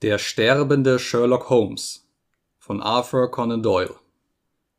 Der sterbende Sherlock Holmes von Arthur Conan Doyle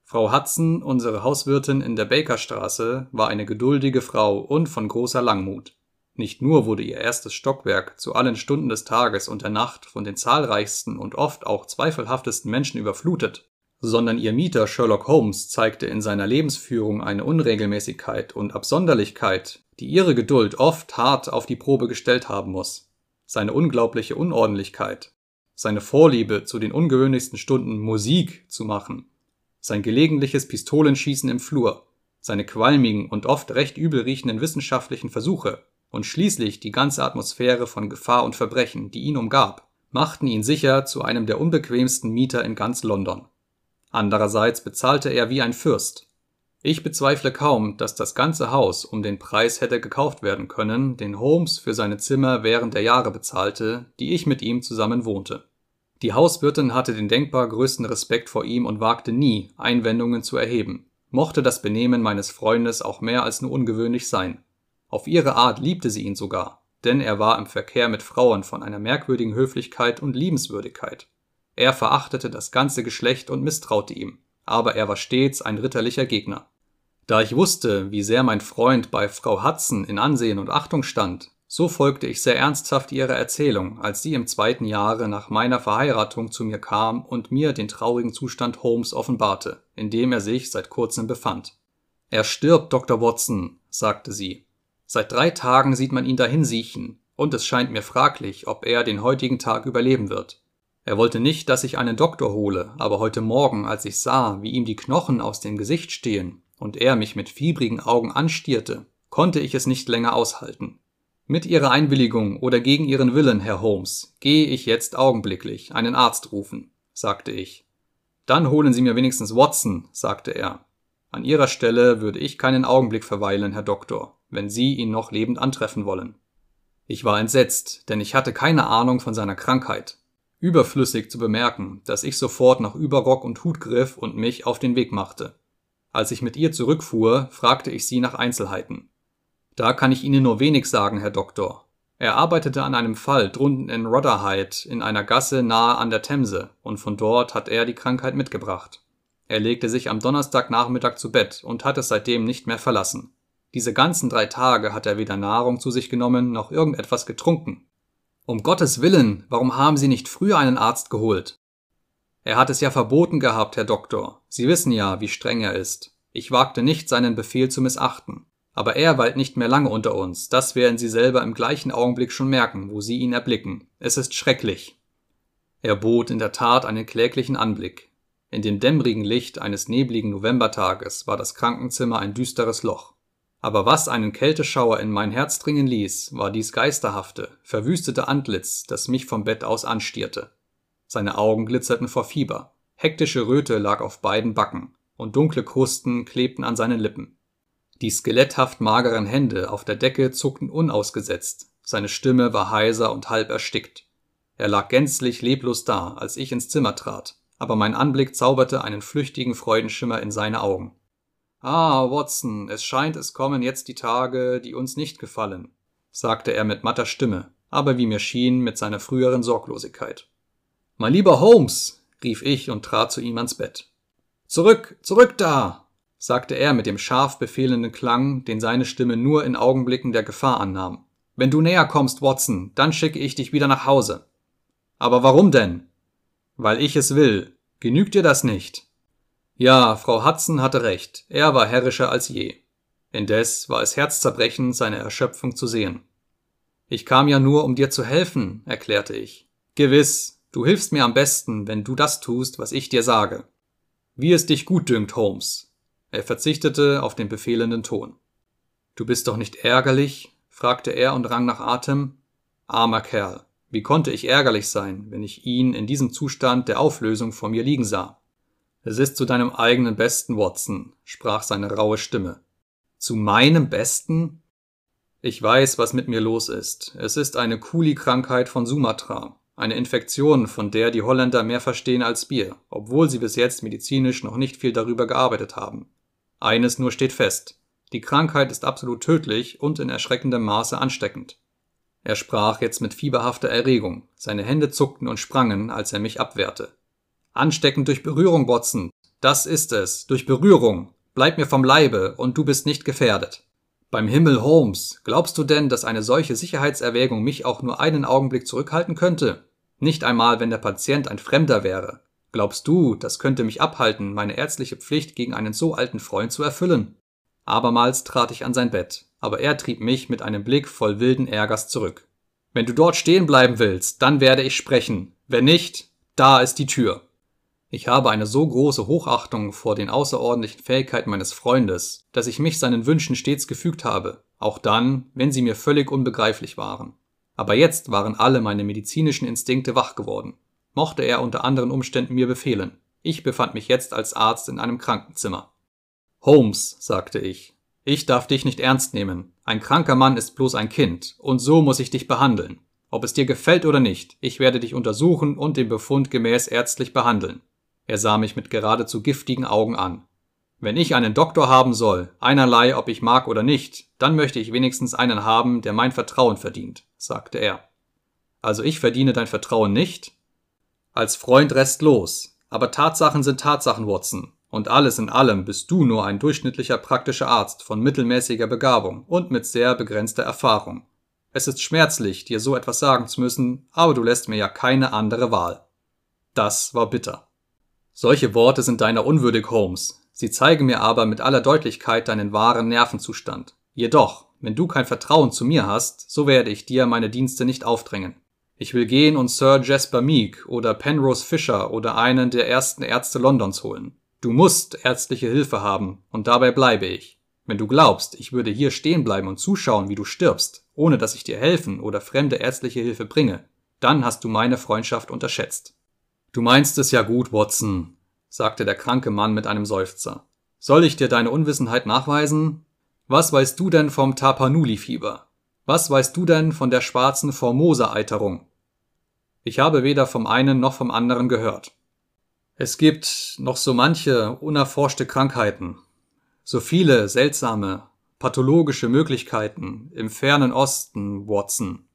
Frau Hudson, unsere Hauswirtin in der Bakerstraße, war eine geduldige Frau und von großer Langmut. Nicht nur wurde ihr erstes Stockwerk zu allen Stunden des Tages und der Nacht von den zahlreichsten und oft auch zweifelhaftesten Menschen überflutet, sondern ihr Mieter Sherlock Holmes zeigte in seiner Lebensführung eine Unregelmäßigkeit und Absonderlichkeit, die ihre Geduld oft hart auf die Probe gestellt haben muss. Seine unglaubliche Unordentlichkeit, seine Vorliebe zu den ungewöhnlichsten Stunden Musik zu machen, sein gelegentliches Pistolenschießen im Flur, seine qualmigen und oft recht übel riechenden wissenschaftlichen Versuche und schließlich die ganze Atmosphäre von Gefahr und Verbrechen, die ihn umgab, machten ihn sicher zu einem der unbequemsten Mieter in ganz London. Andererseits bezahlte er wie ein Fürst. Ich bezweifle kaum, dass das ganze Haus um den Preis hätte gekauft werden können, den Holmes für seine Zimmer während der Jahre bezahlte, die ich mit ihm zusammen wohnte. Die Hauswirtin hatte den denkbar größten Respekt vor ihm und wagte nie, Einwendungen zu erheben, mochte das Benehmen meines Freundes auch mehr als nur ungewöhnlich sein. Auf ihre Art liebte sie ihn sogar, denn er war im Verkehr mit Frauen von einer merkwürdigen Höflichkeit und Liebenswürdigkeit. Er verachtete das ganze Geschlecht und misstraute ihm, aber er war stets ein ritterlicher Gegner. Da ich wusste, wie sehr mein Freund bei Frau Hudson in Ansehen und Achtung stand, so folgte ich sehr ernsthaft ihrer Erzählung, als sie im zweiten Jahre nach meiner Verheiratung zu mir kam und mir den traurigen Zustand Holmes offenbarte, in dem er sich seit kurzem befand. Er stirbt, Dr. Watson, sagte sie. Seit drei Tagen sieht man ihn dahin siechen, und es scheint mir fraglich, ob er den heutigen Tag überleben wird. Er wollte nicht, dass ich einen Doktor hole, aber heute Morgen, als ich sah, wie ihm die Knochen aus dem Gesicht stehen und er mich mit fiebrigen Augen anstierte, konnte ich es nicht länger aushalten. Mit Ihrer Einwilligung oder gegen Ihren Willen, Herr Holmes, gehe ich jetzt augenblicklich einen Arzt rufen, sagte ich. Dann holen Sie mir wenigstens Watson, sagte er. An Ihrer Stelle würde ich keinen Augenblick verweilen, Herr Doktor, wenn Sie ihn noch lebend antreffen wollen. Ich war entsetzt, denn ich hatte keine Ahnung von seiner Krankheit Überflüssig zu bemerken, dass ich sofort nach Überrock und Hut griff und mich auf den Weg machte. Als ich mit ihr zurückfuhr, fragte ich sie nach Einzelheiten. Da kann ich Ihnen nur wenig sagen, Herr Doktor. Er arbeitete an einem Fall drunten in Rotherhithe in einer Gasse nahe an der Themse, und von dort hat er die Krankheit mitgebracht. Er legte sich am Donnerstagnachmittag zu Bett und hat es seitdem nicht mehr verlassen. Diese ganzen drei Tage hat er weder Nahrung zu sich genommen noch irgendetwas getrunken. Um Gottes Willen, warum haben Sie nicht früher einen Arzt geholt? Er hat es ja verboten gehabt, Herr Doktor. Sie wissen ja, wie streng er ist. Ich wagte nicht, seinen Befehl zu missachten. Aber er weilt nicht mehr lange unter uns. Das werden Sie selber im gleichen Augenblick schon merken, wo Sie ihn erblicken. Es ist schrecklich. Er bot in der Tat einen kläglichen Anblick. In dem dämmerigen Licht eines nebligen Novembertages war das Krankenzimmer ein düsteres Loch. Aber was einen Kälteschauer in mein Herz dringen ließ, war dies geisterhafte, verwüstete Antlitz, das mich vom Bett aus anstierte. Seine Augen glitzerten vor Fieber, hektische Röte lag auf beiden Backen, und dunkle Krusten klebten an seinen Lippen. Die skeletthaft mageren Hände auf der Decke zuckten unausgesetzt, seine Stimme war heiser und halb erstickt. Er lag gänzlich leblos da, als ich ins Zimmer trat, aber mein Anblick zauberte einen flüchtigen Freudenschimmer in seine Augen. Ah, Watson, es scheint, es kommen jetzt die Tage, die uns nicht gefallen, sagte er mit matter Stimme, aber wie mir schien, mit seiner früheren Sorglosigkeit. Mein lieber Holmes, rief ich und trat zu ihm ans Bett. Zurück, zurück da, sagte er mit dem scharf befehlenden Klang, den seine Stimme nur in Augenblicken der Gefahr annahm. Wenn du näher kommst, Watson, dann schicke ich dich wieder nach Hause. Aber warum denn? Weil ich es will. Genügt dir das nicht? Ja, Frau Hudson hatte recht, er war herrischer als je. Indes war es herzzerbrechend, seine Erschöpfung zu sehen. Ich kam ja nur, um dir zu helfen, erklärte ich. Gewiss, du hilfst mir am besten, wenn du das tust, was ich dir sage. Wie es dich gut dünkt, Holmes. Er verzichtete auf den befehlenden Ton. Du bist doch nicht ärgerlich? fragte er und rang nach Atem. Armer Kerl, wie konnte ich ärgerlich sein, wenn ich ihn in diesem Zustand der Auflösung vor mir liegen sah? Es ist zu deinem eigenen Besten, Watson, sprach seine raue Stimme. Zu meinem Besten? Ich weiß, was mit mir los ist. Es ist eine Kuli-Krankheit von Sumatra. Eine Infektion, von der die Holländer mehr verstehen als Bier, obwohl sie bis jetzt medizinisch noch nicht viel darüber gearbeitet haben. Eines nur steht fest. Die Krankheit ist absolut tödlich und in erschreckendem Maße ansteckend. Er sprach jetzt mit fieberhafter Erregung, seine Hände zuckten und sprangen, als er mich abwehrte. Ansteckend durch Berührung, Watson. Das ist es, durch Berührung. Bleib mir vom Leibe, und du bist nicht gefährdet. Beim Himmel, Holmes, glaubst du denn, dass eine solche Sicherheitserwägung mich auch nur einen Augenblick zurückhalten könnte? Nicht einmal, wenn der Patient ein Fremder wäre. Glaubst du, das könnte mich abhalten, meine ärztliche Pflicht gegen einen so alten Freund zu erfüllen? Abermals trat ich an sein Bett, aber er trieb mich mit einem Blick voll wilden Ärgers zurück. Wenn du dort stehen bleiben willst, dann werde ich sprechen. Wenn nicht, da ist die Tür. Ich habe eine so große Hochachtung vor den außerordentlichen Fähigkeiten meines Freundes, dass ich mich seinen Wünschen stets gefügt habe, auch dann, wenn sie mir völlig unbegreiflich waren. Aber jetzt waren alle meine medizinischen Instinkte wach geworden. Mochte er unter anderen Umständen mir befehlen. Ich befand mich jetzt als Arzt in einem Krankenzimmer. Holmes, sagte ich, ich darf dich nicht ernst nehmen. Ein kranker Mann ist bloß ein Kind, und so muss ich dich behandeln. Ob es dir gefällt oder nicht, ich werde dich untersuchen und den Befund gemäß ärztlich behandeln. Er sah mich mit geradezu giftigen Augen an. Wenn ich einen Doktor haben soll, einerlei ob ich mag oder nicht, dann möchte ich wenigstens einen haben, der mein Vertrauen verdient, sagte er. Also ich verdiene dein Vertrauen nicht? Als Freund restlos. Aber Tatsachen sind Tatsachen, Watson. Und alles in allem bist du nur ein durchschnittlicher praktischer Arzt von mittelmäßiger Begabung und mit sehr begrenzter Erfahrung. Es ist schmerzlich, dir so etwas sagen zu müssen, aber du lässt mir ja keine andere Wahl. Das war bitter. Solche Worte sind deiner unwürdig, Holmes. Sie zeigen mir aber mit aller Deutlichkeit deinen wahren Nervenzustand. Jedoch, wenn du kein Vertrauen zu mir hast, so werde ich dir meine Dienste nicht aufdrängen. Ich will gehen und Sir Jasper Meek oder Penrose Fisher oder einen der ersten Ärzte Londons holen. Du musst ärztliche Hilfe haben, und dabei bleibe ich. Wenn du glaubst, ich würde hier stehen bleiben und zuschauen, wie du stirbst, ohne dass ich dir helfen oder fremde ärztliche Hilfe bringe, dann hast du meine Freundschaft unterschätzt. Du meinst es ja gut, Watson, sagte der kranke Mann mit einem Seufzer. Soll ich dir deine Unwissenheit nachweisen? Was weißt du denn vom Tapanuli-Fieber? Was weißt du denn von der schwarzen Formosa-Eiterung? Ich habe weder vom einen noch vom anderen gehört. Es gibt noch so manche unerforschte Krankheiten, so viele seltsame, pathologische Möglichkeiten im fernen Osten, Watson.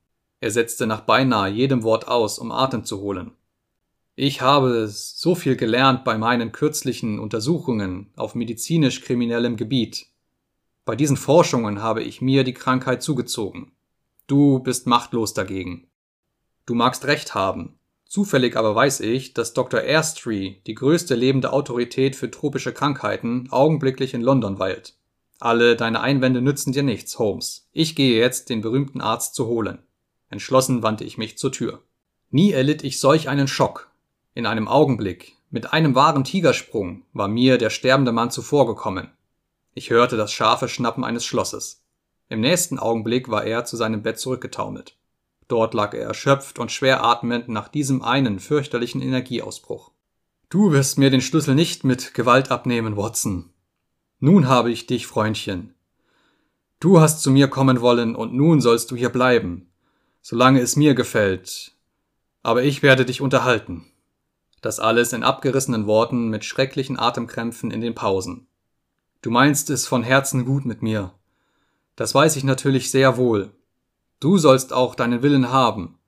Er setzte nach beinahe jedem Wort aus, um Atem zu holen. Ich habe so viel gelernt bei meinen kürzlichen Untersuchungen auf medizinisch-kriminellem Gebiet. Bei diesen Forschungen habe ich mir die Krankheit zugezogen. Du bist machtlos dagegen. Du magst recht haben. Zufällig aber weiß ich, dass Dr. Airstreet, die größte lebende Autorität für tropische Krankheiten, augenblicklich in London weilt. Alle deine Einwände nützen dir nichts, Holmes. Ich gehe jetzt, den berühmten Arzt zu holen. Entschlossen wandte ich mich zur Tür. Nie erlitt ich solch einen Schock, in einem Augenblick, mit einem wahren Tigersprung, war mir der sterbende Mann zuvorgekommen. Ich hörte das scharfe Schnappen eines Schlosses. Im nächsten Augenblick war er zu seinem Bett zurückgetaumelt. Dort lag er erschöpft und schwer atmend nach diesem einen fürchterlichen Energieausbruch. Du wirst mir den Schlüssel nicht mit Gewalt abnehmen, Watson. Nun habe ich dich, Freundchen. Du hast zu mir kommen wollen und nun sollst du hier bleiben, solange es mir gefällt. Aber ich werde dich unterhalten. Das alles in abgerissenen Worten mit schrecklichen Atemkrämpfen in den Pausen. Du meinst es von Herzen gut mit mir. Das weiß ich natürlich sehr wohl. Du sollst auch deinen Willen haben.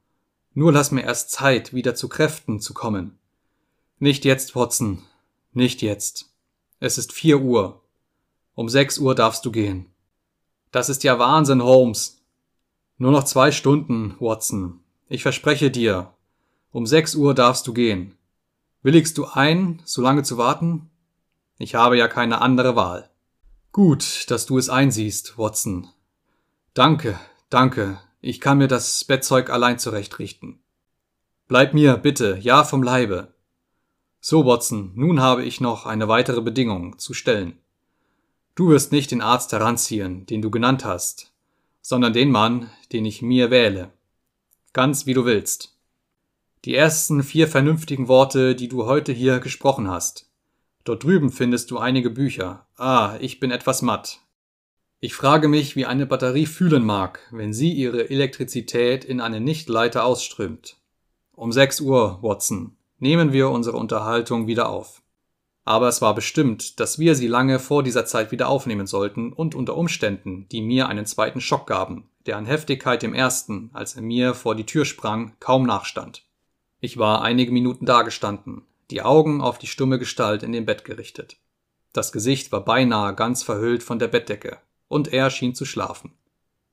Nur lass mir erst Zeit, wieder zu Kräften zu kommen. Nicht jetzt, Watson. Nicht jetzt. Es ist vier Uhr. Um sechs Uhr darfst du gehen. Das ist ja Wahnsinn, Holmes. Nur noch zwei Stunden, Watson. Ich verspreche dir. Um sechs Uhr darfst du gehen. Willigst du ein, so lange zu warten? Ich habe ja keine andere Wahl. Gut, dass du es einsiehst, Watson. Danke, danke. Ich kann mir das Bettzeug allein zurechtrichten. Bleib mir, bitte, ja vom Leibe. So, Watson, nun habe ich noch eine weitere Bedingung zu stellen. Du wirst nicht den Arzt heranziehen, den du genannt hast, sondern den Mann, den ich mir wähle. Ganz wie du willst. Die ersten vier vernünftigen Worte, die du heute hier gesprochen hast. Dort drüben findest du einige Bücher. Ah, ich bin etwas matt. Ich frage mich, wie eine Batterie fühlen mag, wenn sie ihre Elektrizität in einen Nichtleiter ausströmt. Um sechs Uhr, Watson, nehmen wir unsere Unterhaltung wieder auf. Aber es war bestimmt, dass wir sie lange vor dieser Zeit wieder aufnehmen sollten und unter Umständen, die mir einen zweiten Schock gaben, der an Heftigkeit dem ersten, als er mir vor die Tür sprang, kaum nachstand. Ich war einige Minuten dagestanden, die Augen auf die stumme Gestalt in dem Bett gerichtet. Das Gesicht war beinahe ganz verhüllt von der Bettdecke, und er schien zu schlafen.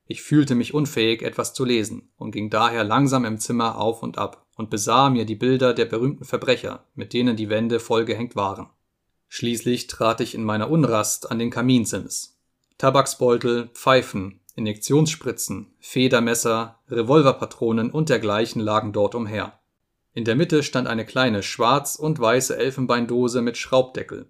Ich fühlte mich unfähig, etwas zu lesen, und ging daher langsam im Zimmer auf und ab und besah mir die Bilder der berühmten Verbrecher, mit denen die Wände vollgehängt waren. Schließlich trat ich in meiner Unrast an den Kaminsims. Tabaksbeutel, Pfeifen, Injektionsspritzen, Federmesser, Revolverpatronen und dergleichen lagen dort umher. In der Mitte stand eine kleine schwarz und weiße Elfenbeindose mit Schraubdeckel.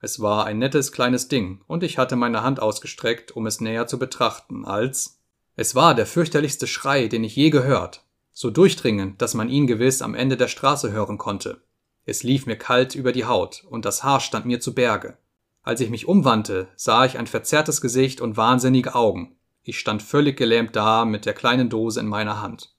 Es war ein nettes kleines Ding, und ich hatte meine Hand ausgestreckt, um es näher zu betrachten, als es war der fürchterlichste Schrei, den ich je gehört, so durchdringend, dass man ihn gewiss am Ende der Straße hören konnte. Es lief mir kalt über die Haut, und das Haar stand mir zu Berge. Als ich mich umwandte, sah ich ein verzerrtes Gesicht und wahnsinnige Augen. Ich stand völlig gelähmt da mit der kleinen Dose in meiner Hand.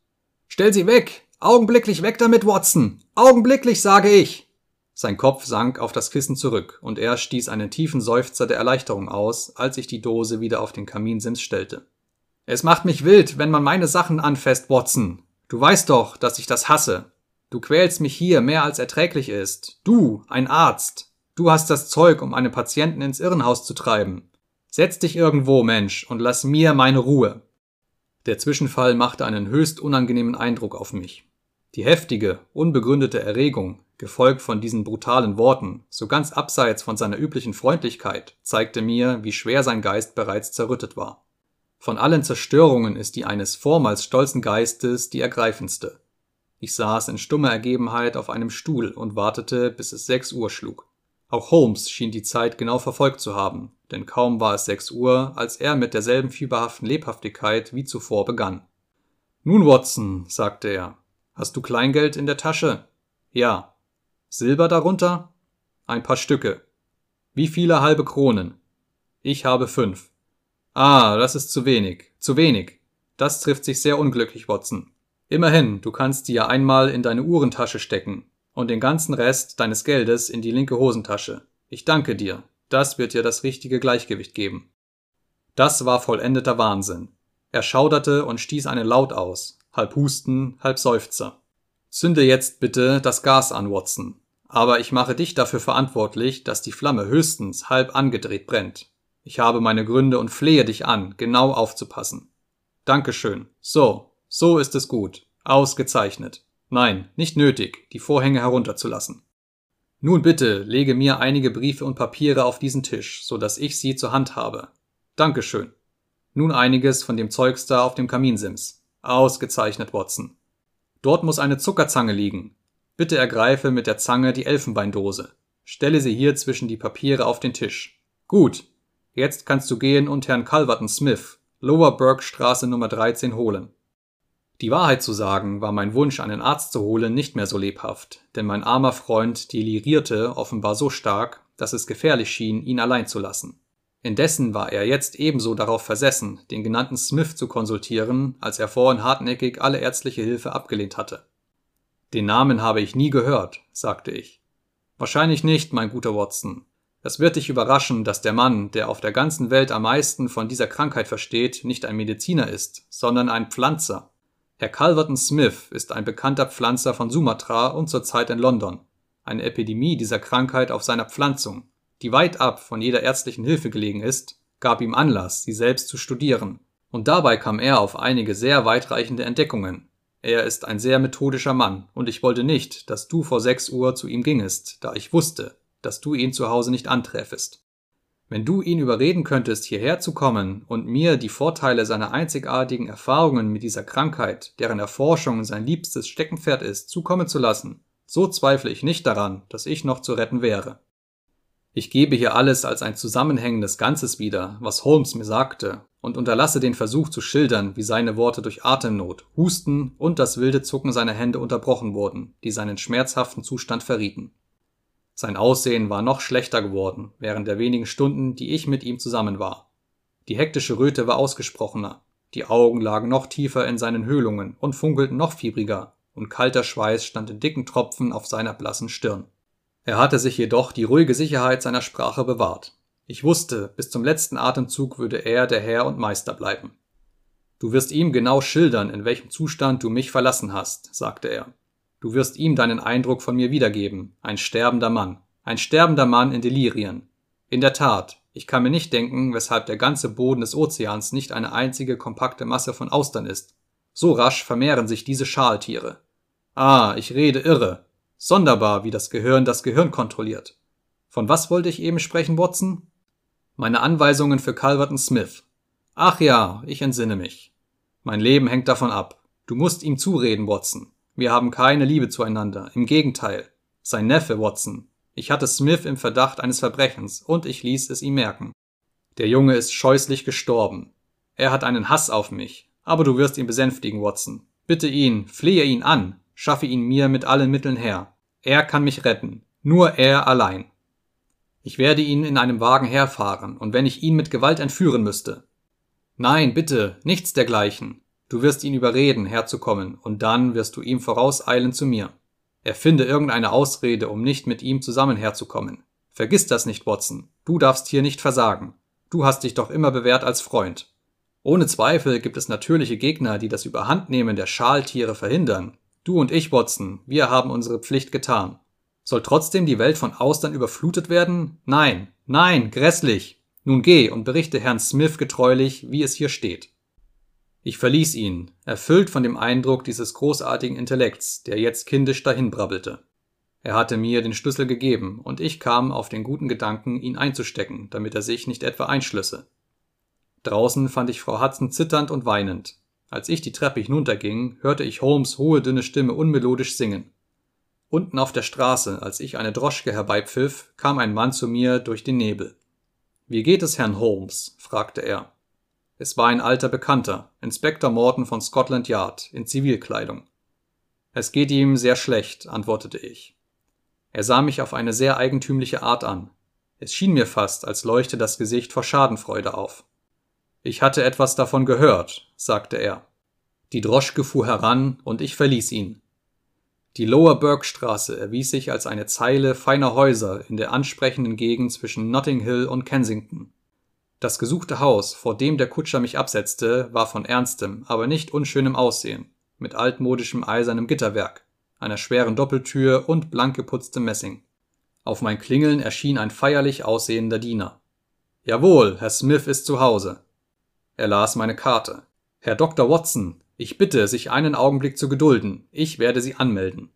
Stell sie weg! Augenblicklich weg damit, Watson! Augenblicklich, sage ich! Sein Kopf sank auf das Kissen zurück, und er stieß einen tiefen Seufzer der Erleichterung aus, als ich die Dose wieder auf den Kaminsims stellte. Es macht mich wild, wenn man meine Sachen anfasst, Watson. Du weißt doch, dass ich das hasse. Du quälst mich hier mehr als erträglich ist. Du, ein Arzt. Du hast das Zeug, um einen Patienten ins Irrenhaus zu treiben. Setz dich irgendwo, Mensch, und lass mir meine Ruhe. Der Zwischenfall machte einen höchst unangenehmen Eindruck auf mich. Die heftige, unbegründete Erregung, gefolgt von diesen brutalen Worten, so ganz abseits von seiner üblichen Freundlichkeit, zeigte mir, wie schwer sein Geist bereits zerrüttet war. Von allen Zerstörungen ist die eines vormals stolzen Geistes die ergreifendste. Ich saß in stummer Ergebenheit auf einem Stuhl und wartete, bis es sechs Uhr schlug. Auch Holmes schien die Zeit genau verfolgt zu haben, denn kaum war es sechs Uhr, als er mit derselben fieberhaften Lebhaftigkeit wie zuvor begann. Nun, Watson, sagte er, Hast du Kleingeld in der Tasche? Ja. Silber darunter? Ein paar Stücke. Wie viele halbe Kronen? Ich habe fünf. Ah, das ist zu wenig. Zu wenig. Das trifft sich sehr unglücklich, Watson. Immerhin, du kannst die ja einmal in deine Uhrentasche stecken und den ganzen Rest deines Geldes in die linke Hosentasche. Ich danke dir. Das wird dir das richtige Gleichgewicht geben. Das war vollendeter Wahnsinn. Er schauderte und stieß einen Laut aus, halb Husten, halb Seufzer. Zünde jetzt bitte das Gas an, Watson. Aber ich mache dich dafür verantwortlich, dass die Flamme höchstens halb angedreht brennt. Ich habe meine Gründe und flehe dich an, genau aufzupassen. Dankeschön. So, so ist es gut. Ausgezeichnet. Nein, nicht nötig, die Vorhänge herunterzulassen. Nun bitte, lege mir einige Briefe und Papiere auf diesen Tisch, so dass ich sie zur Hand habe. Dankeschön. Nun einiges von dem Zeugs da auf dem Kaminsims. Ausgezeichnet, Watson. Dort muss eine Zuckerzange liegen. Bitte ergreife mit der Zange die Elfenbeindose. Stelle sie hier zwischen die Papiere auf den Tisch. Gut. Jetzt kannst du gehen und Herrn Calverton Smith, Lower Burke Straße Nummer 13 holen. Die Wahrheit zu sagen, war mein Wunsch, einen Arzt zu holen, nicht mehr so lebhaft, denn mein armer Freund delirierte offenbar so stark, dass es gefährlich schien, ihn allein zu lassen. Indessen war er jetzt ebenso darauf versessen, den genannten Smith zu konsultieren, als er vorhin hartnäckig alle ärztliche Hilfe abgelehnt hatte. Den Namen habe ich nie gehört, sagte ich. Wahrscheinlich nicht, mein guter Watson. Es wird dich überraschen, dass der Mann, der auf der ganzen Welt am meisten von dieser Krankheit versteht, nicht ein Mediziner ist, sondern ein Pflanzer. Herr Calverton Smith ist ein bekannter Pflanzer von Sumatra und zurzeit in London. Eine Epidemie dieser Krankheit auf seiner Pflanzung, die weit ab von jeder ärztlichen Hilfe gelegen ist, gab ihm Anlass, sie selbst zu studieren. Und dabei kam er auf einige sehr weitreichende Entdeckungen. Er ist ein sehr methodischer Mann, und ich wollte nicht, dass du vor sechs Uhr zu ihm gingest, da ich wusste, dass du ihn zu Hause nicht anträfest. Wenn du ihn überreden könntest, hierher zu kommen und mir die Vorteile seiner einzigartigen Erfahrungen mit dieser Krankheit, deren Erforschung sein liebstes Steckenpferd ist, zukommen zu lassen, so zweifle ich nicht daran, dass ich noch zu retten wäre. Ich gebe hier alles als ein zusammenhängendes Ganzes wieder, was Holmes mir sagte, und unterlasse den Versuch zu schildern, wie seine Worte durch Atemnot, Husten und das wilde Zucken seiner Hände unterbrochen wurden, die seinen schmerzhaften Zustand verrieten. Sein Aussehen war noch schlechter geworden während der wenigen Stunden, die ich mit ihm zusammen war. Die hektische Röte war ausgesprochener, die Augen lagen noch tiefer in seinen Höhlungen und funkelten noch fiebriger, und kalter Schweiß stand in dicken Tropfen auf seiner blassen Stirn. Er hatte sich jedoch die ruhige Sicherheit seiner Sprache bewahrt. Ich wusste, bis zum letzten Atemzug würde er der Herr und Meister bleiben. Du wirst ihm genau schildern, in welchem Zustand du mich verlassen hast, sagte er. Du wirst ihm deinen Eindruck von mir wiedergeben, ein sterbender Mann, ein sterbender Mann in Delirien. In der Tat, ich kann mir nicht denken, weshalb der ganze Boden des Ozeans nicht eine einzige kompakte Masse von Austern ist. So rasch vermehren sich diese Schaltiere. Ah, ich rede irre. Sonderbar, wie das Gehirn das Gehirn kontrolliert. Von was wollte ich eben sprechen, Watson? Meine Anweisungen für Calverton Smith. Ach ja, ich entsinne mich. Mein Leben hängt davon ab. Du musst ihm zureden, Watson. Wir haben keine Liebe zueinander. Im Gegenteil. Sein Neffe, Watson. Ich hatte Smith im Verdacht eines Verbrechens und ich ließ es ihm merken. Der Junge ist scheußlich gestorben. Er hat einen Hass auf mich. Aber du wirst ihn besänftigen, Watson. Bitte ihn, flehe ihn an, schaffe ihn mir mit allen Mitteln her. Er kann mich retten. Nur er allein. Ich werde ihn in einem Wagen herfahren, und wenn ich ihn mit Gewalt entführen müsste. Nein, bitte, nichts dergleichen. Du wirst ihn überreden, herzukommen, und dann wirst du ihm vorauseilen zu mir. Erfinde irgendeine Ausrede, um nicht mit ihm zusammen herzukommen. Vergiss das nicht, Watson. Du darfst hier nicht versagen. Du hast dich doch immer bewährt als Freund. Ohne Zweifel gibt es natürliche Gegner, die das Überhandnehmen der Schaltiere verhindern. Du und ich, Watson, wir haben unsere Pflicht getan. Soll trotzdem die Welt von Austern überflutet werden? Nein, nein, grässlich. Nun geh und berichte Herrn Smith getreulich, wie es hier steht. Ich verließ ihn, erfüllt von dem Eindruck dieses großartigen Intellekts, der jetzt kindisch dahinbrabbelte. Er hatte mir den Schlüssel gegeben, und ich kam auf den guten Gedanken, ihn einzustecken, damit er sich nicht etwa einschlüsse. Draußen fand ich Frau Hudson zitternd und weinend. Als ich die Treppe hinunterging, hörte ich Holmes hohe, dünne Stimme unmelodisch singen. Unten auf der Straße, als ich eine Droschke herbeipfiff, kam ein Mann zu mir durch den Nebel. Wie geht es Herrn Holmes? fragte er. Es war ein alter Bekannter, Inspektor Morton von Scotland Yard, in Zivilkleidung. Es geht ihm sehr schlecht, antwortete ich. Er sah mich auf eine sehr eigentümliche Art an. Es schien mir fast, als leuchte das Gesicht vor Schadenfreude auf. Ich hatte etwas davon gehört, sagte er. Die Droschke fuhr heran und ich verließ ihn. Die Lower Burke-Straße erwies sich als eine Zeile feiner Häuser in der ansprechenden Gegend zwischen Notting Hill und Kensington. Das gesuchte Haus, vor dem der Kutscher mich absetzte, war von ernstem, aber nicht unschönem Aussehen, mit altmodischem eisernem Gitterwerk, einer schweren Doppeltür und blank geputztem Messing. Auf mein Klingeln erschien ein feierlich aussehender Diener. Jawohl, Herr Smith ist zu Hause. Er las meine Karte. Herr Dr. Watson, ich bitte, sich einen Augenblick zu gedulden. Ich werde Sie anmelden.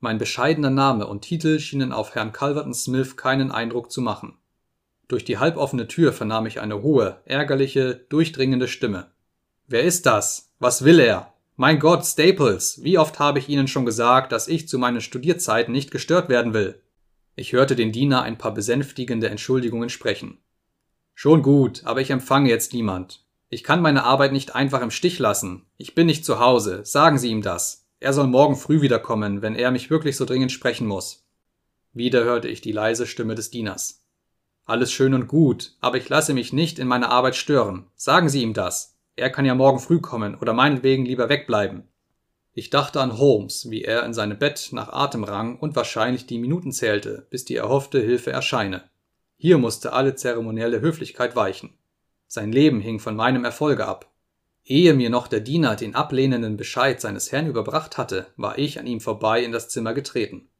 Mein bescheidener Name und Titel schienen auf Herrn Calverton Smith keinen Eindruck zu machen. Durch die halboffene Tür vernahm ich eine hohe, ärgerliche, durchdringende Stimme. Wer ist das? Was will er? Mein Gott, Staples, wie oft habe ich Ihnen schon gesagt, dass ich zu meinen Studierzeiten nicht gestört werden will? Ich hörte den Diener ein paar besänftigende Entschuldigungen sprechen. Schon gut, aber ich empfange jetzt niemand. Ich kann meine Arbeit nicht einfach im Stich lassen. Ich bin nicht zu Hause. Sagen Sie ihm das. Er soll morgen früh wiederkommen, wenn er mich wirklich so dringend sprechen muss. Wieder hörte ich die leise Stimme des Dieners. Alles schön und gut, aber ich lasse mich nicht in meiner Arbeit stören. Sagen Sie ihm das. Er kann ja morgen früh kommen oder meinetwegen lieber wegbleiben. Ich dachte an Holmes, wie er in seinem Bett nach Atem rang und wahrscheinlich die Minuten zählte, bis die erhoffte Hilfe erscheine. Hier musste alle zeremonielle Höflichkeit weichen. Sein Leben hing von meinem Erfolge ab. Ehe mir noch der Diener den ablehnenden Bescheid seines Herrn überbracht hatte, war ich an ihm vorbei in das Zimmer getreten.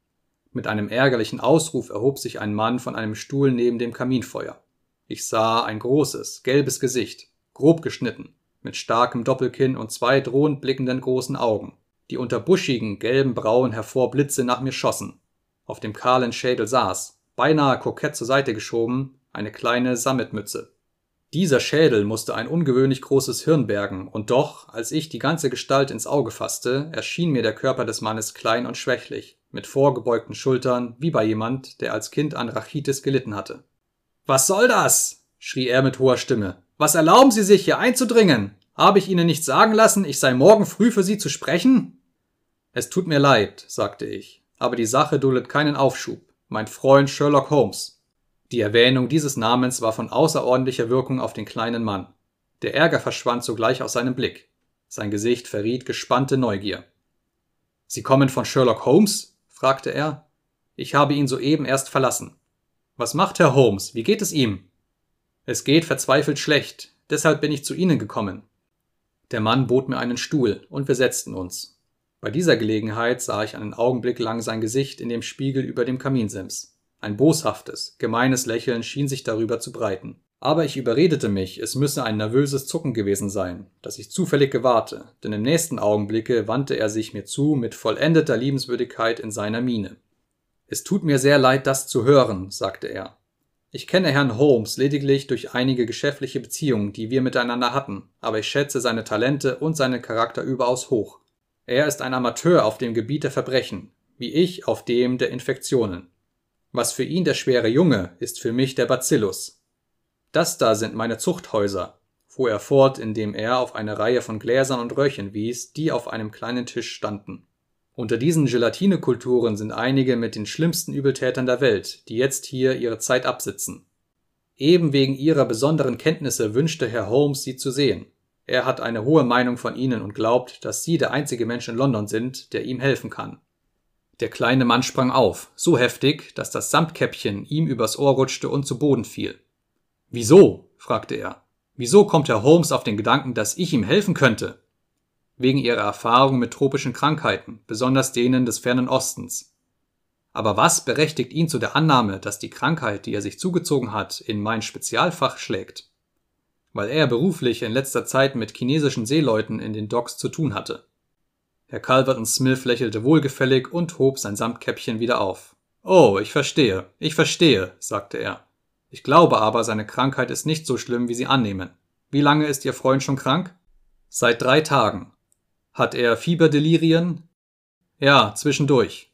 Mit einem ärgerlichen Ausruf erhob sich ein Mann von einem Stuhl neben dem Kaminfeuer. Ich sah ein großes, gelbes Gesicht, grob geschnitten, mit starkem Doppelkinn und zwei drohend blickenden großen Augen, die unter buschigen, gelben Brauen hervor Blitze nach mir schossen. Auf dem kahlen Schädel saß, beinahe kokett zur Seite geschoben, eine kleine Sammetmütze. Dieser Schädel musste ein ungewöhnlich großes Hirn bergen, und doch, als ich die ganze Gestalt ins Auge fasste, erschien mir der Körper des Mannes klein und schwächlich, mit vorgebeugten Schultern, wie bei jemand, der als Kind an Rachitis gelitten hatte. Was soll das? schrie er mit hoher Stimme. Was erlauben Sie sich, hier einzudringen? Habe ich Ihnen nicht sagen lassen, ich sei morgen früh für Sie zu sprechen? Es tut mir leid, sagte ich, aber die Sache duldet keinen Aufschub. Mein Freund Sherlock Holmes. Die Erwähnung dieses Namens war von außerordentlicher Wirkung auf den kleinen Mann. Der Ärger verschwand sogleich aus seinem Blick. Sein Gesicht verriet gespannte Neugier. Sie kommen von Sherlock Holmes? fragte er. Ich habe ihn soeben erst verlassen. Was macht Herr Holmes? Wie geht es ihm? Es geht verzweifelt schlecht, deshalb bin ich zu Ihnen gekommen. Der Mann bot mir einen Stuhl, und wir setzten uns. Bei dieser Gelegenheit sah ich einen Augenblick lang sein Gesicht in dem Spiegel über dem Kaminsims. Ein boshaftes, gemeines Lächeln schien sich darüber zu breiten. Aber ich überredete mich, es müsse ein nervöses Zucken gewesen sein, das ich zufällig gewahrte, denn im nächsten Augenblicke wandte er sich mir zu mit vollendeter Liebenswürdigkeit in seiner Miene. Es tut mir sehr leid, das zu hören, sagte er. Ich kenne Herrn Holmes lediglich durch einige geschäftliche Beziehungen, die wir miteinander hatten, aber ich schätze seine Talente und seinen Charakter überaus hoch. Er ist ein Amateur auf dem Gebiet der Verbrechen, wie ich auf dem der Infektionen. Was für ihn der schwere Junge, ist für mich der Bacillus, das da sind meine Zuchthäuser, fuhr er fort, indem er auf eine Reihe von Gläsern und Röhrchen wies, die auf einem kleinen Tisch standen. Unter diesen Gelatinekulturen sind einige mit den schlimmsten Übeltätern der Welt, die jetzt hier ihre Zeit absitzen. Eben wegen ihrer besonderen Kenntnisse wünschte Herr Holmes sie zu sehen. Er hat eine hohe Meinung von ihnen und glaubt, dass sie der einzige Mensch in London sind, der ihm helfen kann. Der kleine Mann sprang auf, so heftig, dass das Samtkäppchen ihm übers Ohr rutschte und zu Boden fiel. Wieso? fragte er. Wieso kommt Herr Holmes auf den Gedanken, dass ich ihm helfen könnte? Wegen ihrer Erfahrung mit tropischen Krankheiten, besonders denen des fernen Ostens. Aber was berechtigt ihn zu der Annahme, dass die Krankheit, die er sich zugezogen hat, in mein Spezialfach schlägt? Weil er beruflich in letzter Zeit mit chinesischen Seeleuten in den Docks zu tun hatte. Herr Calvert Smith lächelte wohlgefällig und hob sein Samtkäppchen wieder auf. Oh, ich verstehe, ich verstehe, sagte er. Ich glaube aber, seine Krankheit ist nicht so schlimm, wie Sie annehmen. Wie lange ist Ihr Freund schon krank? Seit drei Tagen. Hat er Fieberdelirien? Ja, zwischendurch.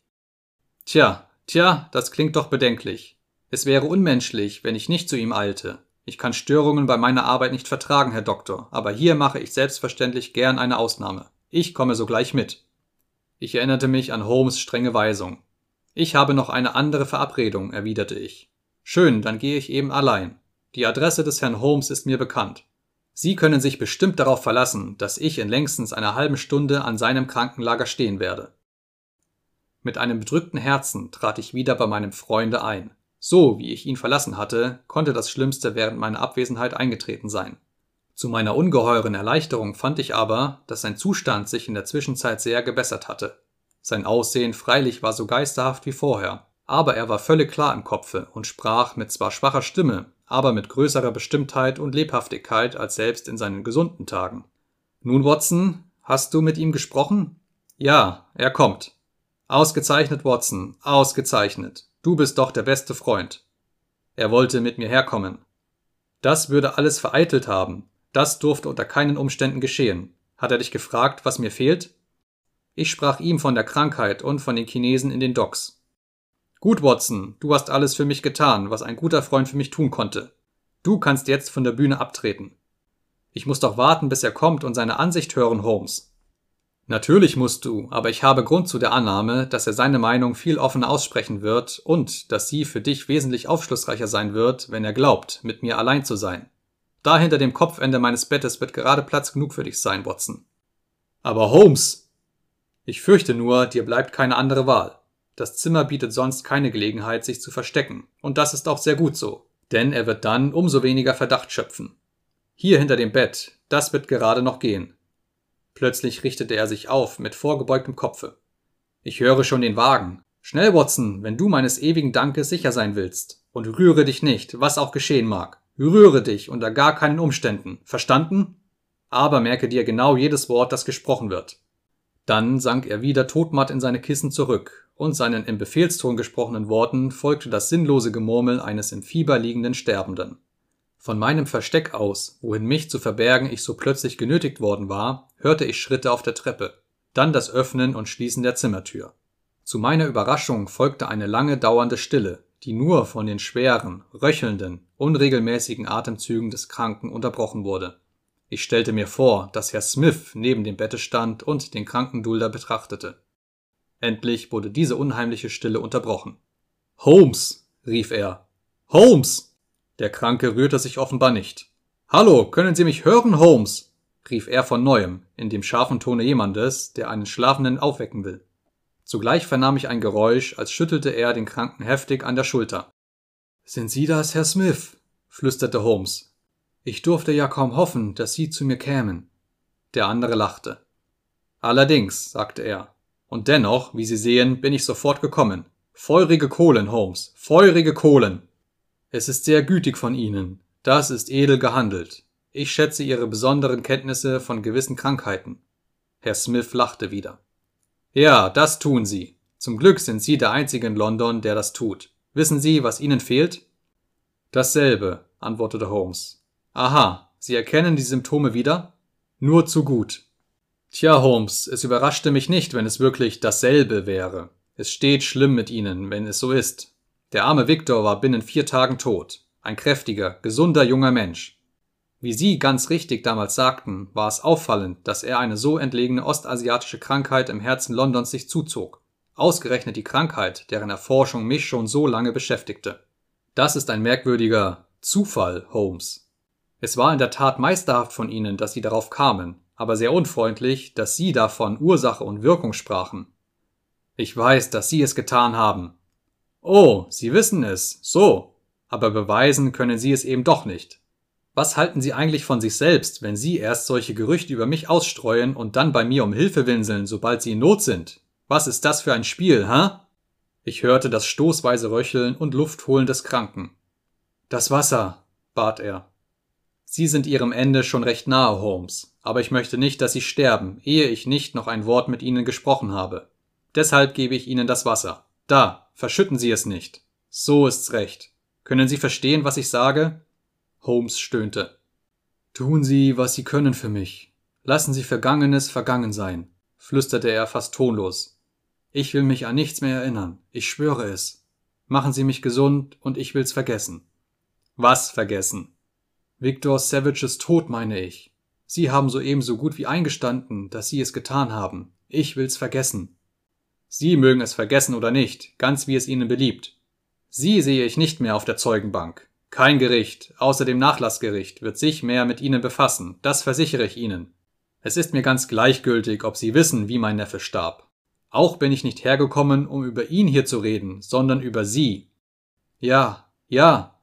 Tja, tja, das klingt doch bedenklich. Es wäre unmenschlich, wenn ich nicht zu ihm eilte. Ich kann Störungen bei meiner Arbeit nicht vertragen, Herr Doktor, aber hier mache ich selbstverständlich gern eine Ausnahme. Ich komme sogleich mit. Ich erinnerte mich an Holmes strenge Weisung. Ich habe noch eine andere Verabredung, erwiderte ich. Schön, dann gehe ich eben allein. Die Adresse des Herrn Holmes ist mir bekannt. Sie können sich bestimmt darauf verlassen, dass ich in längstens einer halben Stunde an seinem Krankenlager stehen werde. Mit einem bedrückten Herzen trat ich wieder bei meinem Freunde ein. So wie ich ihn verlassen hatte, konnte das Schlimmste während meiner Abwesenheit eingetreten sein. Zu meiner ungeheuren Erleichterung fand ich aber, dass sein Zustand sich in der Zwischenzeit sehr gebessert hatte. Sein Aussehen freilich war so geisterhaft wie vorher, aber er war völlig klar im Kopfe und sprach mit zwar schwacher Stimme, aber mit größerer Bestimmtheit und Lebhaftigkeit als selbst in seinen gesunden Tagen. Nun, Watson, hast du mit ihm gesprochen? Ja, er kommt. Ausgezeichnet, Watson, ausgezeichnet. Du bist doch der beste Freund. Er wollte mit mir herkommen. Das würde alles vereitelt haben. Das durfte unter keinen Umständen geschehen. Hat er dich gefragt, was mir fehlt? Ich sprach ihm von der Krankheit und von den Chinesen in den Docks. Gut, Watson, du hast alles für mich getan, was ein guter Freund für mich tun konnte. Du kannst jetzt von der Bühne abtreten. Ich muss doch warten, bis er kommt und seine Ansicht hören, Holmes. Natürlich musst du, aber ich habe Grund zu der Annahme, dass er seine Meinung viel offener aussprechen wird und dass sie für dich wesentlich aufschlussreicher sein wird, wenn er glaubt, mit mir allein zu sein. Da hinter dem Kopfende meines Bettes wird gerade Platz genug für dich sein, Watson. Aber Holmes! Ich fürchte nur, dir bleibt keine andere Wahl. Das Zimmer bietet sonst keine Gelegenheit, sich zu verstecken, und das ist auch sehr gut so, denn er wird dann umso weniger Verdacht schöpfen. Hier hinter dem Bett, das wird gerade noch gehen. Plötzlich richtete er sich auf mit vorgebeugtem Kopfe. Ich höre schon den Wagen. Schnell, Watson, wenn du meines ewigen Dankes sicher sein willst. Und rühre dich nicht, was auch geschehen mag. Rühre dich unter gar keinen Umständen. Verstanden? Aber merke dir genau jedes Wort, das gesprochen wird. Dann sank er wieder todmatt in seine Kissen zurück und seinen im Befehlston gesprochenen Worten folgte das sinnlose Gemurmel eines im Fieber liegenden Sterbenden. Von meinem Versteck aus, wohin mich zu verbergen ich so plötzlich genötigt worden war, hörte ich Schritte auf der Treppe, dann das Öffnen und Schließen der Zimmertür. Zu meiner Überraschung folgte eine lange dauernde Stille, die nur von den schweren, röchelnden, unregelmäßigen Atemzügen des Kranken unterbrochen wurde. Ich stellte mir vor, dass Herr Smith neben dem Bette stand und den Krankendulder betrachtete. Endlich wurde diese unheimliche Stille unterbrochen. Holmes, rief er. Holmes! Der Kranke rührte sich offenbar nicht. Hallo, können Sie mich hören, Holmes? rief er von neuem, in dem scharfen Tone jemandes, der einen Schlafenden aufwecken will. Zugleich vernahm ich ein Geräusch, als schüttelte er den Kranken heftig an der Schulter. Sind Sie das, Herr Smith? flüsterte Holmes. Ich durfte ja kaum hoffen, dass Sie zu mir kämen. Der andere lachte. Allerdings, sagte er. Und dennoch, wie Sie sehen, bin ich sofort gekommen. Feurige Kohlen, Holmes, feurige Kohlen. Es ist sehr gütig von Ihnen. Das ist edel gehandelt. Ich schätze Ihre besonderen Kenntnisse von gewissen Krankheiten. Herr Smith lachte wieder. Ja, das tun Sie. Zum Glück sind Sie der Einzige in London, der das tut. Wissen Sie, was Ihnen fehlt? Dasselbe, antwortete Holmes. Aha, Sie erkennen die Symptome wieder? Nur zu gut. Tja, Holmes, es überraschte mich nicht, wenn es wirklich dasselbe wäre. Es steht schlimm mit Ihnen, wenn es so ist. Der arme Victor war binnen vier Tagen tot. Ein kräftiger, gesunder junger Mensch. Wie Sie ganz richtig damals sagten, war es auffallend, dass er eine so entlegene ostasiatische Krankheit im Herzen Londons sich zuzog. Ausgerechnet die Krankheit, deren Erforschung mich schon so lange beschäftigte. Das ist ein merkwürdiger Zufall, Holmes. Es war in der Tat meisterhaft von Ihnen, dass Sie darauf kamen, aber sehr unfreundlich, dass Sie davon Ursache und Wirkung sprachen. Ich weiß, dass Sie es getan haben. Oh, Sie wissen es, so. Aber beweisen können Sie es eben doch nicht. Was halten Sie eigentlich von sich selbst, wenn Sie erst solche Gerüchte über mich ausstreuen und dann bei mir um Hilfe winseln, sobald Sie in Not sind? Was ist das für ein Spiel, hä? Ich hörte das stoßweise Röcheln und Luftholen des Kranken. Das Wasser, bat er. Sie sind Ihrem Ende schon recht nahe, Holmes, aber ich möchte nicht, dass Sie sterben, ehe ich nicht noch ein Wort mit Ihnen gesprochen habe. Deshalb gebe ich Ihnen das Wasser. Da, verschütten Sie es nicht. So ist's recht. Können Sie verstehen, was ich sage? Holmes stöhnte. Tun Sie, was Sie können für mich. Lassen Sie Vergangenes vergangen sein, flüsterte er fast tonlos. Ich will mich an nichts mehr erinnern. Ich schwöre es. Machen Sie mich gesund und ich will's vergessen. Was vergessen? Victor Savages Tod, meine ich. Sie haben soeben so gut wie eingestanden, dass Sie es getan haben. Ich will's vergessen. Sie mögen es vergessen oder nicht, ganz wie es Ihnen beliebt. Sie sehe ich nicht mehr auf der Zeugenbank. Kein Gericht, außer dem Nachlassgericht, wird sich mehr mit Ihnen befassen, das versichere ich Ihnen. Es ist mir ganz gleichgültig, ob Sie wissen, wie mein Neffe starb. Auch bin ich nicht hergekommen, um über ihn hier zu reden, sondern über Sie. Ja, ja.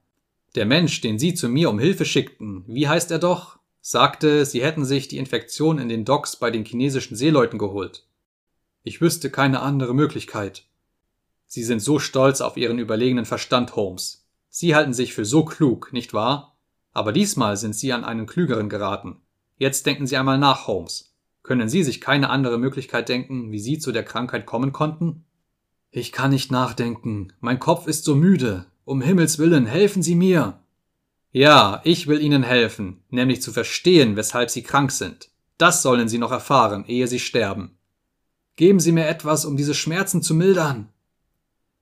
Der Mensch, den Sie zu mir um Hilfe schickten, wie heißt er doch? sagte, Sie hätten sich die Infektion in den Docks bei den chinesischen Seeleuten geholt. Ich wüsste keine andere Möglichkeit. Sie sind so stolz auf Ihren überlegenen Verstand, Holmes. Sie halten sich für so klug, nicht wahr? Aber diesmal sind Sie an einen Klügeren geraten. Jetzt denken Sie einmal nach, Holmes. Können Sie sich keine andere Möglichkeit denken, wie Sie zu der Krankheit kommen konnten? Ich kann nicht nachdenken. Mein Kopf ist so müde. Um Himmels willen, helfen Sie mir. Ja, ich will Ihnen helfen, nämlich zu verstehen, weshalb Sie krank sind. Das sollen Sie noch erfahren, ehe Sie sterben. Geben Sie mir etwas, um diese Schmerzen zu mildern.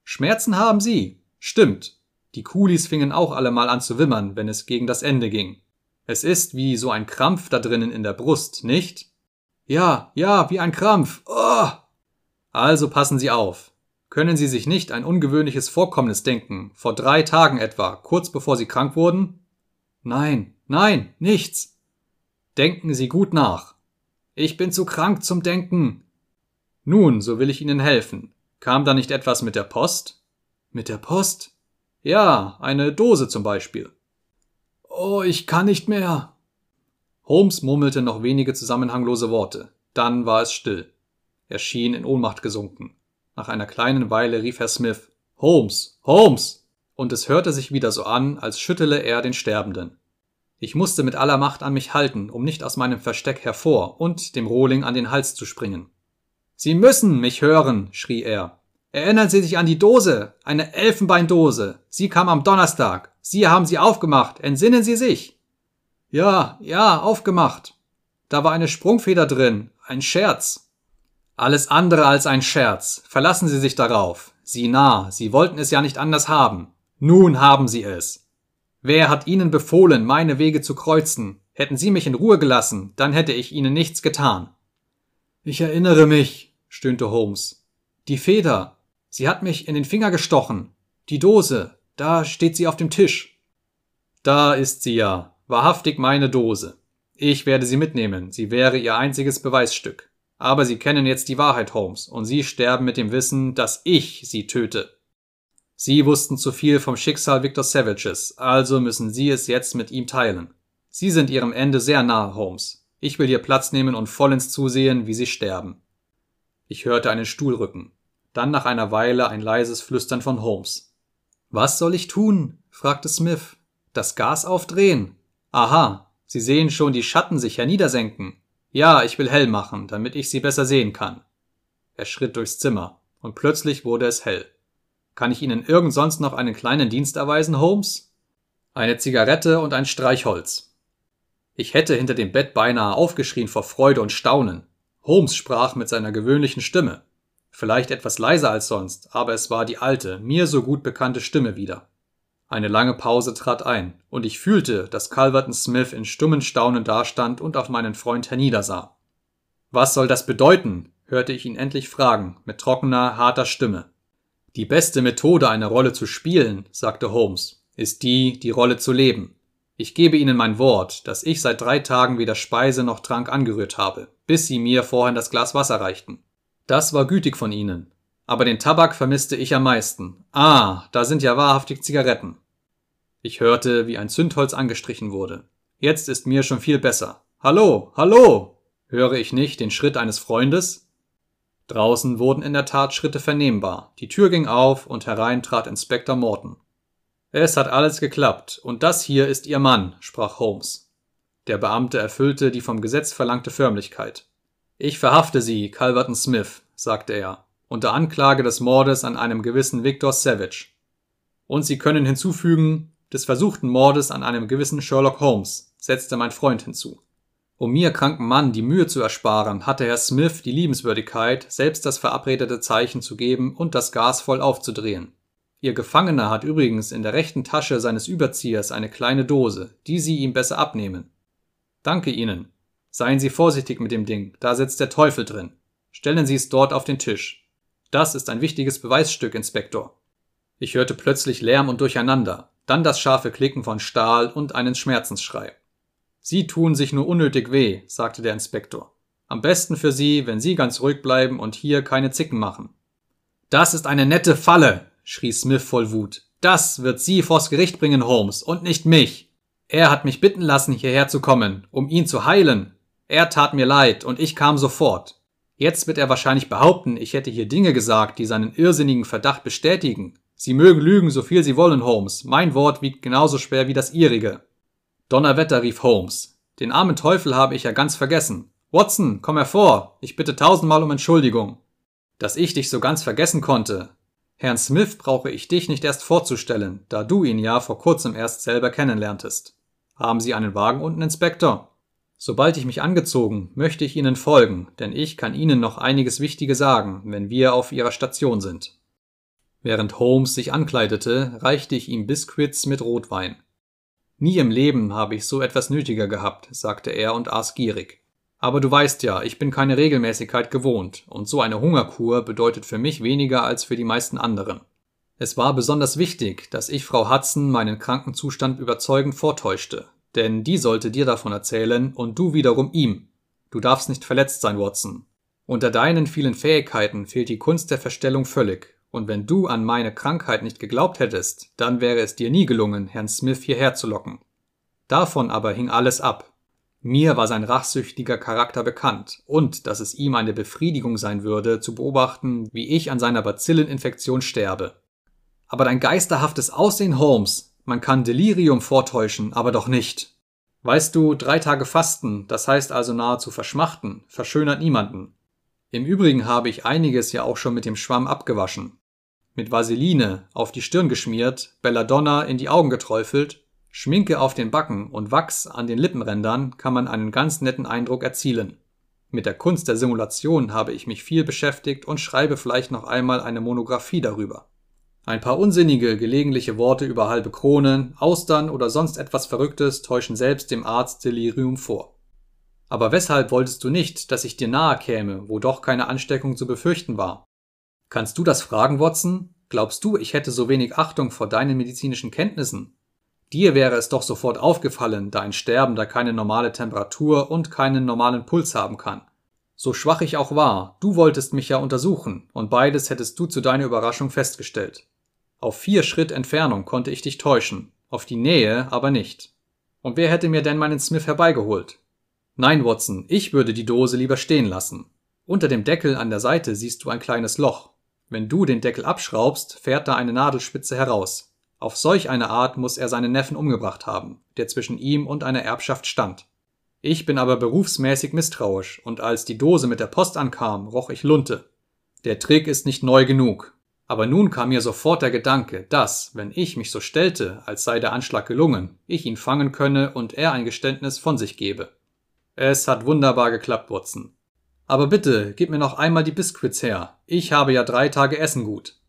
Schmerzen haben Sie. Stimmt. Die Kulis fingen auch alle mal an zu wimmern, wenn es gegen das Ende ging. Es ist wie so ein Krampf da drinnen in der Brust, nicht? Ja, ja, wie ein Krampf. Oh! Also passen Sie auf. Können Sie sich nicht ein ungewöhnliches Vorkommnis denken, vor drei Tagen etwa, kurz bevor Sie krank wurden? Nein, nein, nichts. Denken Sie gut nach. Ich bin zu krank zum Denken. Nun, so will ich Ihnen helfen. Kam da nicht etwas mit der Post? Mit der Post? Ja, eine Dose zum Beispiel. Oh, ich kann nicht mehr. Holmes murmelte noch wenige zusammenhanglose Worte. Dann war es still. Er schien in Ohnmacht gesunken. Nach einer kleinen Weile rief Herr Smith Holmes, Holmes. Und es hörte sich wieder so an, als schüttele er den Sterbenden. Ich musste mit aller Macht an mich halten, um nicht aus meinem Versteck hervor und dem Rohling an den Hals zu springen. Sie müssen mich hören, schrie er. Erinnern Sie sich an die Dose, eine Elfenbeindose. Sie kam am Donnerstag. Sie haben sie aufgemacht. Entsinnen Sie sich. Ja, ja, aufgemacht. Da war eine Sprungfeder drin, ein Scherz. Alles andere als ein Scherz. Verlassen Sie sich darauf. Sie nah, Sie wollten es ja nicht anders haben. Nun haben Sie es. Wer hat Ihnen befohlen, meine Wege zu kreuzen? Hätten Sie mich in Ruhe gelassen, dann hätte ich Ihnen nichts getan. Ich erinnere mich, stöhnte Holmes. Die Feder. Sie hat mich in den Finger gestochen. Die Dose. Da steht sie auf dem Tisch. Da ist sie ja, Wahrhaftig meine Dose. Ich werde sie mitnehmen, sie wäre ihr einziges Beweisstück. Aber Sie kennen jetzt die Wahrheit, Holmes, und Sie sterben mit dem Wissen, dass ich Sie töte. Sie wussten zu viel vom Schicksal Victor Savages, also müssen Sie es jetzt mit ihm teilen. Sie sind Ihrem Ende sehr nahe, Holmes. Ich will hier Platz nehmen und vollends zusehen, wie sie sterben. Ich hörte einen Stuhl rücken. Dann nach einer Weile ein leises Flüstern von Holmes. Was soll ich tun? fragte Smith. Das Gas aufdrehen. Aha, Sie sehen schon die Schatten sich herniedersenken. Ja, ich will hell machen, damit ich sie besser sehen kann. Er schritt durchs Zimmer, und plötzlich wurde es hell. Kann ich Ihnen irgend sonst noch einen kleinen Dienst erweisen, Holmes? Eine Zigarette und ein Streichholz. Ich hätte hinter dem Bett beinahe aufgeschrien vor Freude und Staunen. Holmes sprach mit seiner gewöhnlichen Stimme. Vielleicht etwas leiser als sonst, aber es war die alte, mir so gut bekannte Stimme wieder. Eine lange Pause trat ein, und ich fühlte, dass Calverton Smith in stummen Staunen dastand und auf meinen Freund herniedersah. Was soll das bedeuten? hörte ich ihn endlich fragen, mit trockener, harter Stimme. Die beste Methode, eine Rolle zu spielen, sagte Holmes, ist die, die Rolle zu leben. Ich gebe Ihnen mein Wort, dass ich seit drei Tagen weder Speise noch Trank angerührt habe, bis Sie mir vorhin das Glas Wasser reichten. Das war gütig von Ihnen. Aber den Tabak vermisste ich am meisten. Ah, da sind ja wahrhaftig Zigaretten. Ich hörte, wie ein Zündholz angestrichen wurde. Jetzt ist mir schon viel besser. Hallo, hallo! Höre ich nicht den Schritt eines Freundes? Draußen wurden in der Tat Schritte vernehmbar. Die Tür ging auf und herein trat Inspektor Morton. Es hat alles geklappt, und das hier ist Ihr Mann, sprach Holmes. Der Beamte erfüllte die vom Gesetz verlangte Förmlichkeit. Ich verhafte Sie, Calverton Smith, sagte er, unter Anklage des Mordes an einem gewissen Victor Savage. Und Sie können hinzufügen, des versuchten Mordes an einem gewissen Sherlock Holmes, setzte mein Freund hinzu. Um mir kranken Mann die Mühe zu ersparen, hatte Herr Smith die Liebenswürdigkeit, selbst das verabredete Zeichen zu geben und das Gas voll aufzudrehen. Ihr Gefangener hat übrigens in der rechten Tasche seines Überziehers eine kleine Dose, die Sie ihm besser abnehmen. Danke Ihnen. Seien Sie vorsichtig mit dem Ding, da sitzt der Teufel drin. Stellen Sie es dort auf den Tisch. Das ist ein wichtiges Beweisstück, Inspektor. Ich hörte plötzlich Lärm und Durcheinander, dann das scharfe Klicken von Stahl und einen Schmerzensschrei. Sie tun sich nur unnötig weh, sagte der Inspektor. Am besten für Sie, wenn Sie ganz ruhig bleiben und hier keine Zicken machen. Das ist eine nette Falle, schrie Smith voll Wut. Das wird Sie vors Gericht bringen, Holmes, und nicht mich. Er hat mich bitten lassen, hierher zu kommen, um ihn zu heilen. Er tat mir leid, und ich kam sofort. Jetzt wird er wahrscheinlich behaupten, ich hätte hier Dinge gesagt, die seinen irrsinnigen Verdacht bestätigen. Sie mögen lügen, so viel Sie wollen, Holmes. Mein Wort wiegt genauso schwer wie das Ihrige. Donnerwetter, rief Holmes. Den armen Teufel habe ich ja ganz vergessen. Watson, komm hervor. Ich bitte tausendmal um Entschuldigung. Dass ich dich so ganz vergessen konnte. Herrn Smith brauche ich dich nicht erst vorzustellen, da du ihn ja vor kurzem erst selber kennenlerntest. Haben Sie einen Wagen unten, Inspektor? Sobald ich mich angezogen, möchte ich Ihnen folgen, denn ich kann Ihnen noch einiges Wichtige sagen, wenn wir auf Ihrer Station sind. Während Holmes sich ankleidete, reichte ich ihm Biscuits mit Rotwein. Nie im Leben habe ich so etwas nötiger gehabt, sagte er und aß gierig. Aber du weißt ja, ich bin keine Regelmäßigkeit gewohnt, und so eine Hungerkur bedeutet für mich weniger als für die meisten anderen. Es war besonders wichtig, dass ich Frau Hudson meinen Krankenzustand überzeugend vortäuschte, denn die sollte dir davon erzählen und du wiederum ihm. Du darfst nicht verletzt sein, Watson. Unter deinen vielen Fähigkeiten fehlt die Kunst der Verstellung völlig, und wenn du an meine Krankheit nicht geglaubt hättest, dann wäre es dir nie gelungen, Herrn Smith hierher zu locken. Davon aber hing alles ab. Mir war sein rachsüchtiger Charakter bekannt und dass es ihm eine Befriedigung sein würde, zu beobachten, wie ich an seiner Bazilleninfektion sterbe. Aber dein geisterhaftes Aussehen, Holmes, man kann Delirium vortäuschen, aber doch nicht. Weißt du, drei Tage Fasten, das heißt also nahezu verschmachten, verschönert niemanden. Im Übrigen habe ich einiges ja auch schon mit dem Schwamm abgewaschen mit Vaseline auf die Stirn geschmiert, Belladonna in die Augen geträufelt, Schminke auf den Backen und Wachs an den Lippenrändern kann man einen ganz netten Eindruck erzielen. Mit der Kunst der Simulation habe ich mich viel beschäftigt und schreibe vielleicht noch einmal eine Monographie darüber. Ein paar unsinnige, gelegentliche Worte über halbe Kronen, Austern oder sonst etwas Verrücktes täuschen selbst dem Arzt Delirium vor. Aber weshalb wolltest du nicht, dass ich dir nahe käme, wo doch keine Ansteckung zu befürchten war? Kannst du das fragen, Watson? Glaubst du, ich hätte so wenig Achtung vor deinen medizinischen Kenntnissen? Dir wäre es doch sofort aufgefallen, da ein Sterbender keine normale Temperatur und keinen normalen Puls haben kann. So schwach ich auch war, du wolltest mich ja untersuchen, und beides hättest du zu deiner Überraschung festgestellt. Auf vier Schritt Entfernung konnte ich dich täuschen, auf die Nähe aber nicht. Und wer hätte mir denn meinen Smith herbeigeholt? Nein, Watson, ich würde die Dose lieber stehen lassen. Unter dem Deckel an der Seite siehst du ein kleines Loch. Wenn du den Deckel abschraubst, fährt da eine Nadelspitze heraus. Auf solch eine Art muss er seinen Neffen umgebracht haben, der zwischen ihm und einer Erbschaft stand. Ich bin aber berufsmäßig misstrauisch, und als die Dose mit der Post ankam, roch ich Lunte. Der Trick ist nicht neu genug. Aber nun kam mir sofort der Gedanke, dass, wenn ich mich so stellte, als sei der Anschlag gelungen, ich ihn fangen könne und er ein Geständnis von sich gebe. Es hat wunderbar geklappt, Watson. Aber bitte, gib mir noch einmal die Biscuits her. Ich habe ja drei Tage Essen gut.